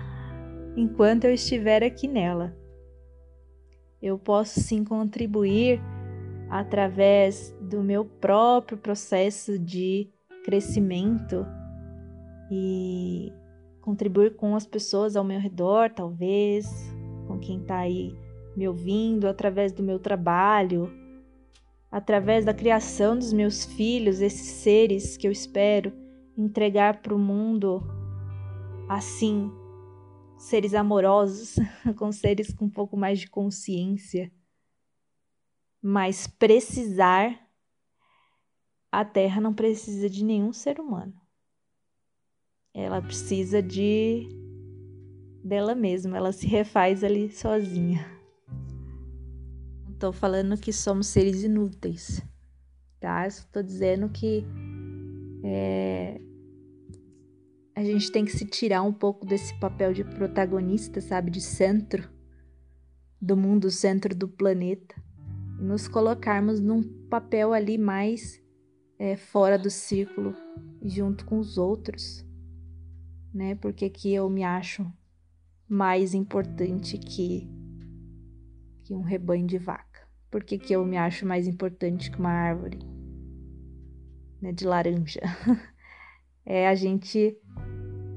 enquanto eu estiver aqui nela. Eu posso sim contribuir através do meu próprio processo de crescimento e contribuir com as pessoas ao meu redor, talvez, com quem está aí me ouvindo, através do meu trabalho, através da criação dos meus filhos, esses seres que eu espero entregar para o mundo assim, seres amorosos, com seres com um pouco mais de consciência mas precisar, a Terra não precisa de nenhum ser humano. Ela precisa de dela mesma, ela se refaz ali sozinha. Estou falando que somos seres inúteis, tá? Estou dizendo que é, a gente tem que se tirar um pouco desse papel de protagonista, sabe? De centro do mundo, centro do planeta nos colocarmos num papel ali mais é, fora do círculo, junto com os outros, né? Porque que eu me acho mais importante que, que um rebanho de vaca? Por que, que eu me acho mais importante que uma árvore né, de laranja? é a gente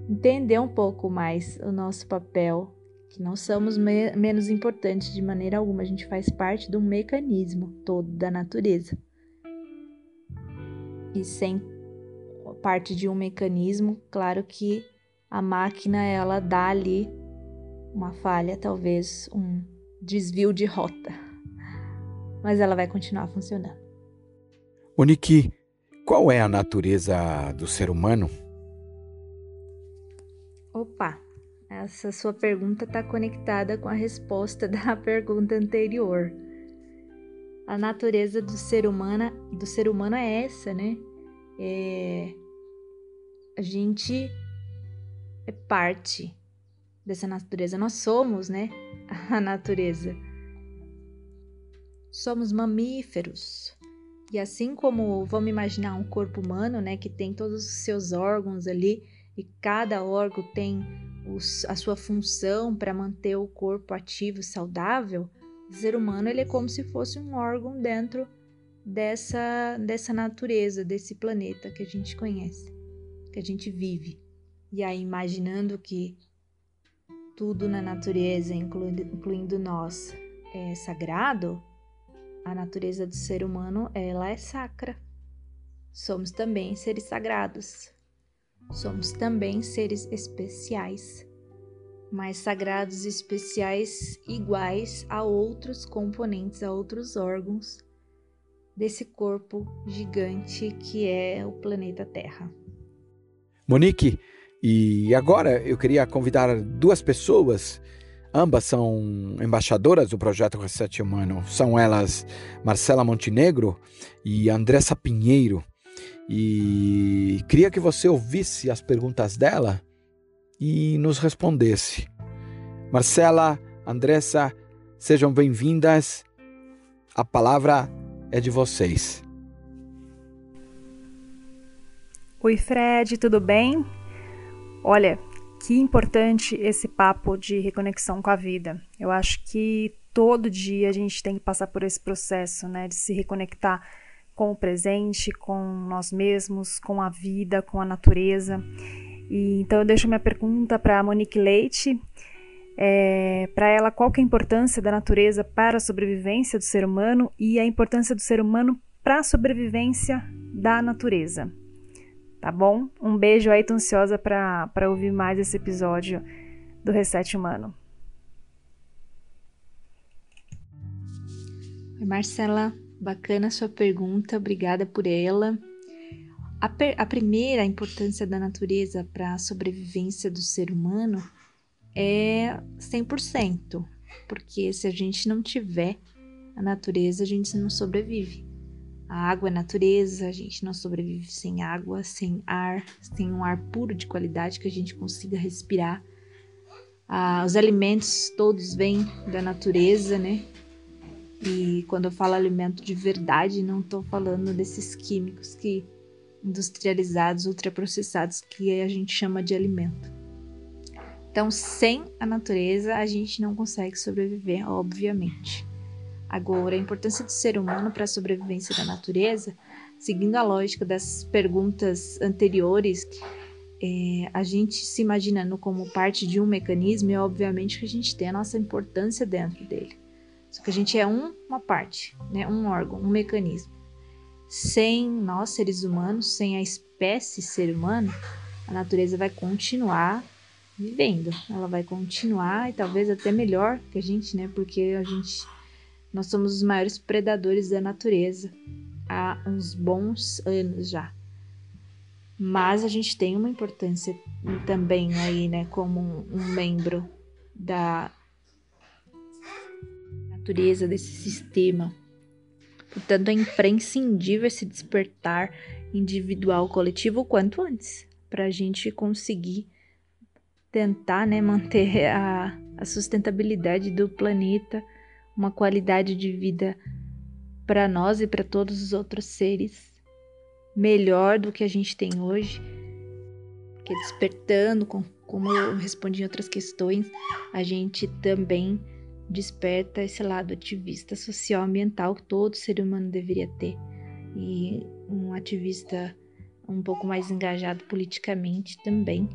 entender um pouco mais o nosso papel que não somos me menos importantes de maneira alguma, a gente faz parte um mecanismo todo da natureza. E sem parte de um mecanismo, claro que a máquina ela dá ali uma falha, talvez um desvio de rota. Mas ela vai continuar funcionando. Oniki, qual é a natureza do ser humano? Opa, essa sua pergunta está conectada com a resposta da pergunta anterior. A natureza do ser humano, do ser humano é essa, né? É, a gente é parte dessa natureza. Nós somos, né? A natureza. Somos mamíferos. E assim como vamos imaginar um corpo humano, né, que tem todos os seus órgãos ali e cada órgão tem os, a sua função para manter o corpo ativo e saudável, o ser humano ele é como se fosse um órgão dentro dessa, dessa natureza, desse planeta que a gente conhece, que a gente vive. E aí, imaginando que tudo na natureza, incluindo, incluindo nós, é sagrado, a natureza do ser humano ela é sacra. Somos também seres sagrados. Somos também seres especiais, mas sagrados e especiais iguais a outros componentes, a outros órgãos desse corpo gigante que é o planeta Terra. Monique, e agora eu queria convidar duas pessoas. Ambas são embaixadoras do projeto Reset Humano. São elas Marcela Montenegro e Andressa Pinheiro. E queria que você ouvisse as perguntas dela e nos respondesse. Marcela, Andressa, sejam bem-vindas. A palavra é de vocês. Oi, Fred, tudo bem? Olha, que importante esse papo de reconexão com a vida. Eu acho que todo dia a gente tem que passar por esse processo, né, de se reconectar com o presente, com nós mesmos, com a vida, com a natureza. E, então eu deixo minha pergunta para a Monique Leite. É, para ela, qual é a importância da natureza para a sobrevivência do ser humano e a importância do ser humano para a sobrevivência da natureza. Tá bom? Um beijo aí, tô ansiosa para ouvir mais esse episódio do Reset Humano. Oi, Marcela, bacana a sua pergunta, obrigada por ela. A, a primeira a importância da natureza para a sobrevivência do ser humano é 100%, porque se a gente não tiver a natureza, a gente não sobrevive. A água é natureza, a gente não sobrevive sem água, sem ar, sem um ar puro de qualidade que a gente consiga respirar. Ah, os alimentos todos vêm da natureza, né? E quando eu falo alimento de verdade, não estou falando desses químicos que industrializados, ultraprocessados que a gente chama de alimento. Então, sem a natureza, a gente não consegue sobreviver, obviamente. Agora, a importância do ser humano para a sobrevivência da natureza, seguindo a lógica das perguntas anteriores, é, a gente se imaginando como parte de um mecanismo, e obviamente que a gente tem a nossa importância dentro dele. Só que a gente é um, uma parte, né, um órgão, um mecanismo. Sem nós, seres humanos, sem a espécie ser humano, a natureza vai continuar vivendo. Ela vai continuar e talvez até melhor que a gente, né? Porque a gente nós somos os maiores predadores da natureza há uns bons anos já. Mas a gente tem uma importância também aí, né, como um, membro da natureza desse sistema. Portanto, é imprescindível esse despertar individual coletivo o quanto antes, para a gente conseguir tentar né, manter a, a sustentabilidade do planeta uma qualidade de vida para nós e para todos os outros seres melhor do que a gente tem hoje. Porque despertando, como eu respondi em outras questões, a gente também desperta esse lado ativista social ambiental que todo ser humano deveria ter. E um ativista um pouco mais engajado politicamente também,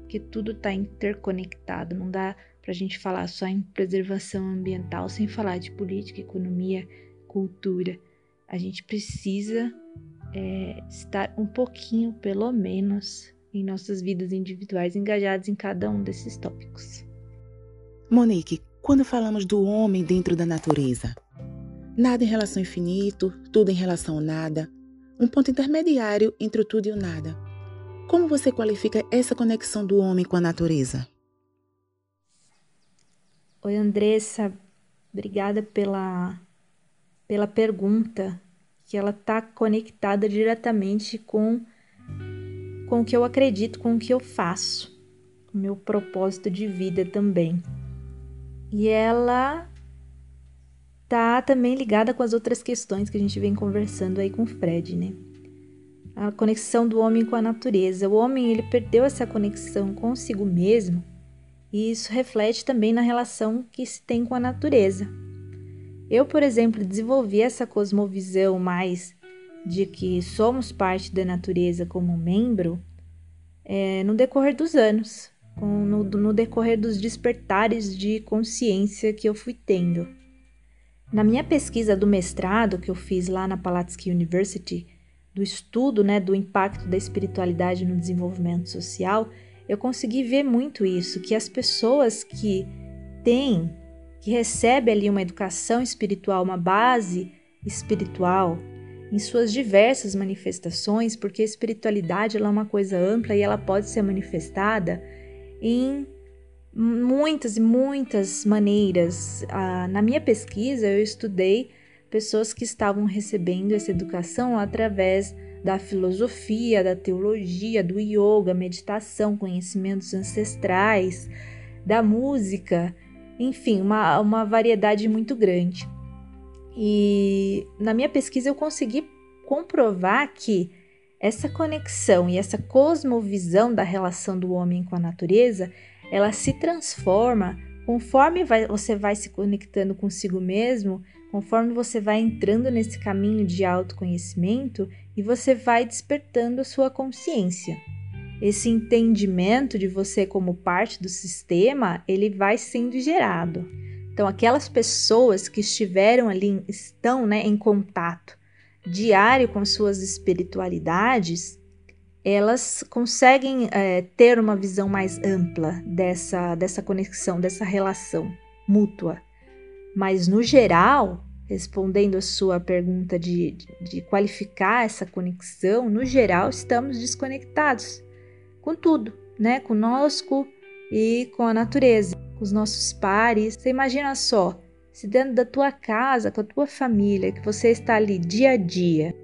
porque tudo está interconectado, não dá para a gente falar só em preservação ambiental sem falar de política, economia, cultura. A gente precisa é, estar um pouquinho, pelo menos, em nossas vidas individuais engajados em cada um desses tópicos. Monique, quando falamos do homem dentro da natureza, nada em relação ao infinito, tudo em relação ao nada, um ponto intermediário entre o tudo e o nada. Como você qualifica essa conexão do homem com a natureza? Oi, Andressa, obrigada pela, pela pergunta, que ela está conectada diretamente com, com o que eu acredito, com o que eu faço, o meu propósito de vida também. E ela tá também ligada com as outras questões que a gente vem conversando aí com o Fred, né? A conexão do homem com a natureza. O homem ele perdeu essa conexão consigo mesmo e isso reflete também na relação que se tem com a natureza. Eu, por exemplo, desenvolvi essa cosmovisão mais de que somos parte da natureza como membro é, no decorrer dos anos, no, no decorrer dos despertares de consciência que eu fui tendo. Na minha pesquisa do mestrado que eu fiz lá na Palatsky University, do estudo né, do impacto da espiritualidade no desenvolvimento social, eu consegui ver muito isso, que as pessoas que têm, que recebem ali uma educação espiritual, uma base espiritual, em suas diversas manifestações, porque a espiritualidade é uma coisa ampla e ela pode ser manifestada em muitas e muitas maneiras. Ah, na minha pesquisa, eu estudei pessoas que estavam recebendo essa educação através da filosofia, da teologia, do yoga, meditação, conhecimentos ancestrais, da música, enfim, uma, uma variedade muito grande. E na minha pesquisa eu consegui comprovar que essa conexão e essa cosmovisão da relação do homem com a natureza, ela se transforma conforme vai, você vai se conectando consigo mesmo, conforme você vai entrando nesse caminho de autoconhecimento e você vai despertando a sua consciência. Esse entendimento de você como parte do sistema, ele vai sendo gerado. Então, aquelas pessoas que estiveram ali, estão né, em contato, diário com suas espiritualidades, elas conseguem é, ter uma visão mais ampla dessa, dessa conexão, dessa relação mútua. Mas, no geral, respondendo a sua pergunta de, de, qualificar essa conexão, no geral, estamos desconectados com tudo, né? Conosco e com a natureza, com os nossos pares. Você imagina só, se dentro da tua casa, com a tua família, que você está ali dia a dia,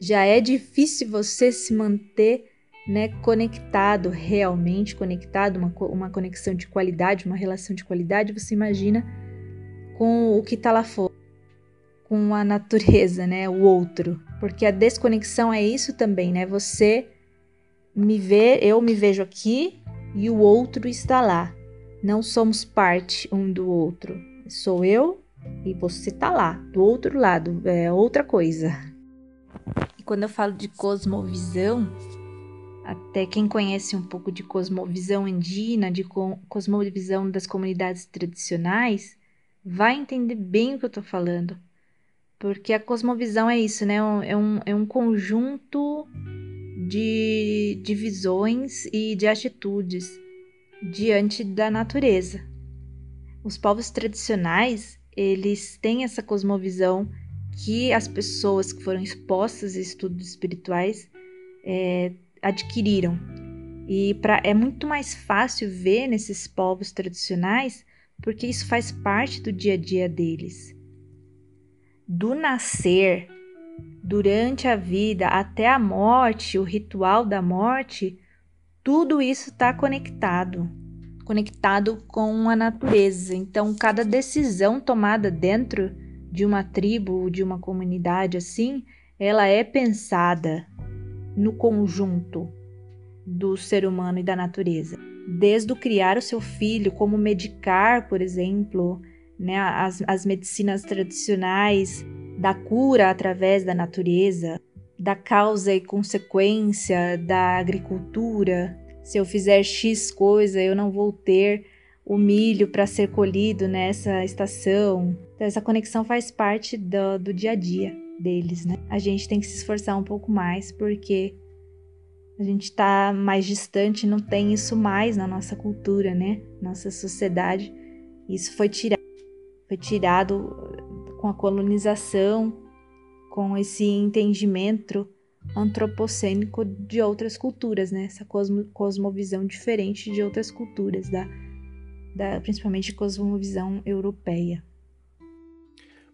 já é difícil você se manter né, conectado, realmente conectado, uma, uma conexão de qualidade, uma relação de qualidade, você imagina com o que está lá fora, com a natureza, né, o outro. Porque a desconexão é isso também, né? Você me vê, eu me vejo aqui e o outro está lá. Não somos parte um do outro. Sou eu e você está lá, do outro lado, é outra coisa. E quando eu falo de cosmovisão, até quem conhece um pouco de cosmovisão indígena, de cosmovisão das comunidades tradicionais, vai entender bem o que eu estou falando. Porque a cosmovisão é isso, né? É um, é um conjunto de, de visões e de atitudes diante da natureza. Os povos tradicionais, eles têm essa cosmovisão que as pessoas que foram expostas a estudos espirituais é, adquiriram. E pra, é muito mais fácil ver nesses povos tradicionais porque isso faz parte do dia a dia deles. Do nascer, durante a vida, até a morte, o ritual da morte, tudo isso está conectado conectado com a natureza. Então, cada decisão tomada dentro de uma tribo, de uma comunidade assim, ela é pensada no conjunto do ser humano e da natureza desde o criar o seu filho, como medicar, por exemplo, né, as, as medicinas tradicionais da cura através da natureza, da causa e consequência da agricultura. Se eu fizer X coisa, eu não vou ter o milho para ser colhido nessa estação. Então, essa conexão faz parte do, do dia a dia deles, né? A gente tem que se esforçar um pouco mais porque a gente está mais distante, não tem isso mais na nossa cultura, né? Nossa sociedade. Isso foi tirado, foi tirado com a colonização, com esse entendimento antropocênico de outras culturas, né? Essa cosmo, cosmovisão diferente de outras culturas, da, da principalmente cosmovisão europeia.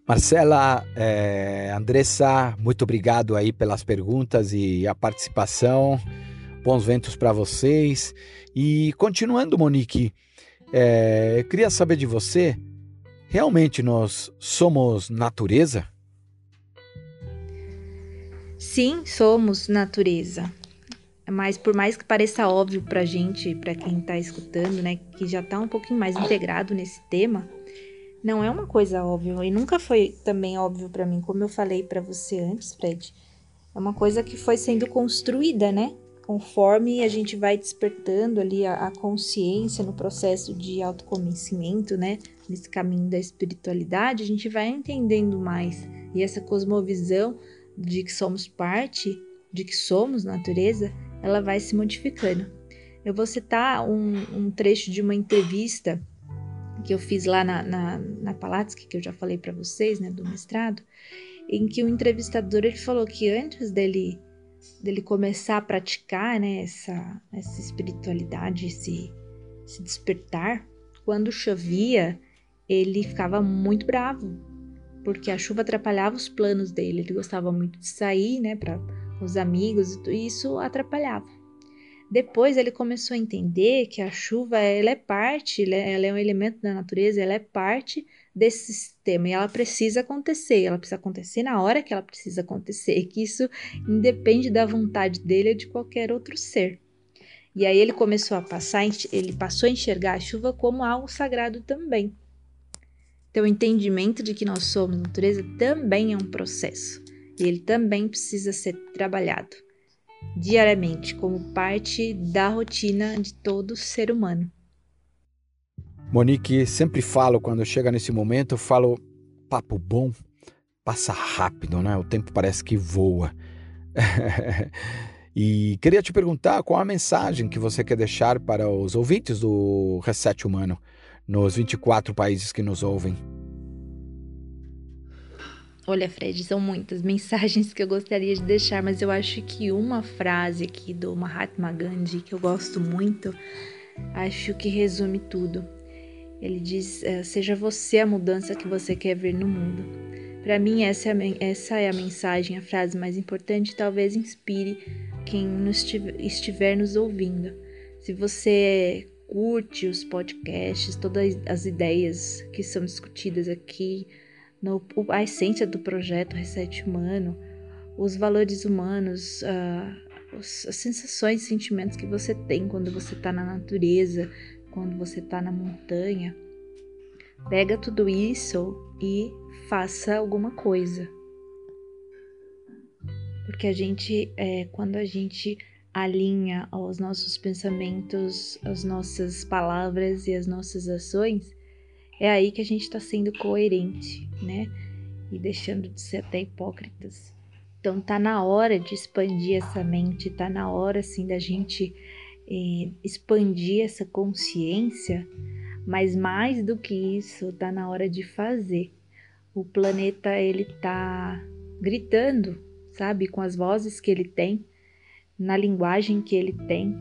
Marcela, é, Andressa, muito obrigado aí pelas perguntas e a participação. Bons ventos para vocês. E continuando, Monique, é, eu queria saber de você: realmente nós somos natureza? Sim, somos natureza. Mas por mais que pareça óbvio para gente, para quem está escutando, né, que já está um pouquinho mais integrado nesse tema, não é uma coisa óbvia e nunca foi também óbvio para mim, como eu falei para você antes, Fred. É uma coisa que foi sendo construída, né? Conforme a gente vai despertando ali a, a consciência no processo de autoconhecimento, né? Nesse caminho da espiritualidade, a gente vai entendendo mais. E essa cosmovisão de que somos parte, de que somos natureza, ela vai se modificando. Eu vou citar um, um trecho de uma entrevista que eu fiz lá na, na, na Palatsky, que eu já falei para vocês, né, do mestrado, em que o entrevistador ele falou que antes dele dele começar a praticar né, essa, essa espiritualidade, esse, esse despertar, quando chovia, ele ficava muito bravo, porque a chuva atrapalhava os planos dele. Ele gostava muito de sair, né, para os amigos, e isso atrapalhava. Depois ele começou a entender que a chuva ela é parte, ela é um elemento da natureza, ela é parte desse sistema e ela precisa acontecer, ela precisa acontecer na hora que ela precisa acontecer, que isso independe da vontade dele ou de qualquer outro ser. E aí ele começou a passar, ele passou a enxergar a chuva como algo sagrado também. Então o entendimento de que nós somos natureza também é um processo e ele também precisa ser trabalhado diariamente como parte da rotina de todo ser humano. Monique, sempre falo quando chega nesse momento, falo papo bom, passa rápido, né? O tempo parece que voa. e queria te perguntar qual a mensagem que você quer deixar para os ouvintes do Reset Humano nos 24 países que nos ouvem. Olha, Fred, são muitas mensagens que eu gostaria de deixar, mas eu acho que uma frase aqui do Mahatma Gandhi que eu gosto muito, acho que resume tudo. Ele diz: é, Seja você a mudança que você quer ver no mundo. Para mim, essa é, a, essa é a mensagem, a frase mais importante talvez inspire quem nos estiver nos ouvindo. Se você curte os podcasts, todas as ideias que são discutidas aqui, no, a essência do projeto Reset Humano, os valores humanos, uh, os, as sensações sentimentos que você tem quando você está na natureza, quando você está na montanha. Pega tudo isso e faça alguma coisa. Porque a gente, é, quando a gente alinha os nossos pensamentos, as nossas palavras e as nossas ações, é aí que a gente está sendo coerente, né? E deixando de ser até hipócritas. Então tá na hora de expandir essa mente, tá na hora assim da gente eh, expandir essa consciência, mas mais do que isso, tá na hora de fazer. O planeta ele tá gritando, sabe, com as vozes que ele tem, na linguagem que ele tem,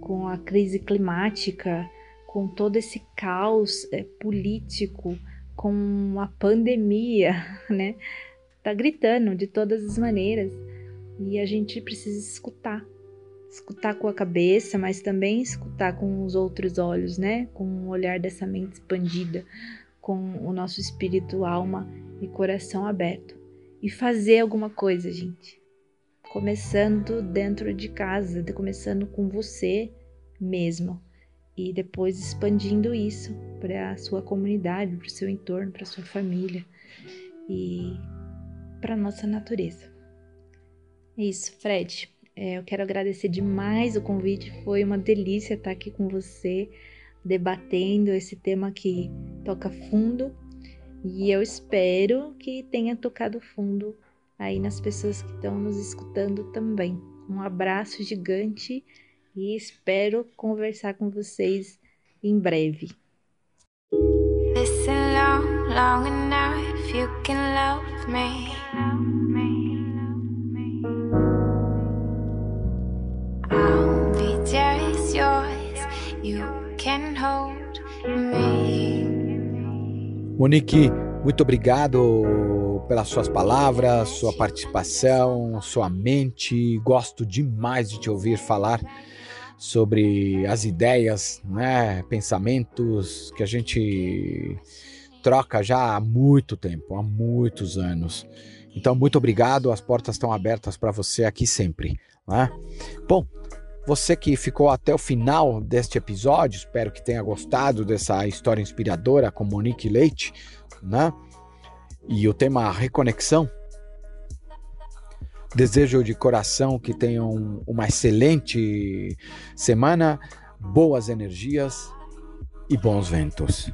com a crise climática, com todo esse caos é, político, com a pandemia, né? Tá gritando de todas as maneiras e a gente precisa escutar. Escutar com a cabeça, mas também escutar com os outros olhos, né? Com o olhar dessa mente expandida, com o nosso espírito, alma e coração aberto. E fazer alguma coisa, gente. Começando dentro de casa, começando com você mesmo e depois expandindo isso para a sua comunidade, para o seu entorno, para a sua família e para a nossa natureza. É isso, Fred. É, eu quero agradecer demais o convite, foi uma delícia estar aqui com você, debatendo esse tema que toca fundo e eu espero que tenha tocado fundo aí nas pessoas que estão nos escutando também. Um abraço gigante e espero conversar com vocês em breve. Listen long, long enough, you can love me. I'll be just yours, you can hold me. Monique, muito obrigado pelas suas palavras, sua participação, sua mente. Gosto demais de te ouvir falar sobre as ideias, né, pensamentos que a gente troca já há muito tempo, há muitos anos. Então, muito obrigado, as portas estão abertas para você aqui sempre. Né? Bom, você que ficou até o final deste episódio, espero que tenha gostado dessa história inspiradora com Monique Leite, né? E o tema reconexão. Desejo de coração que tenham uma excelente semana, boas energias e bons ventos.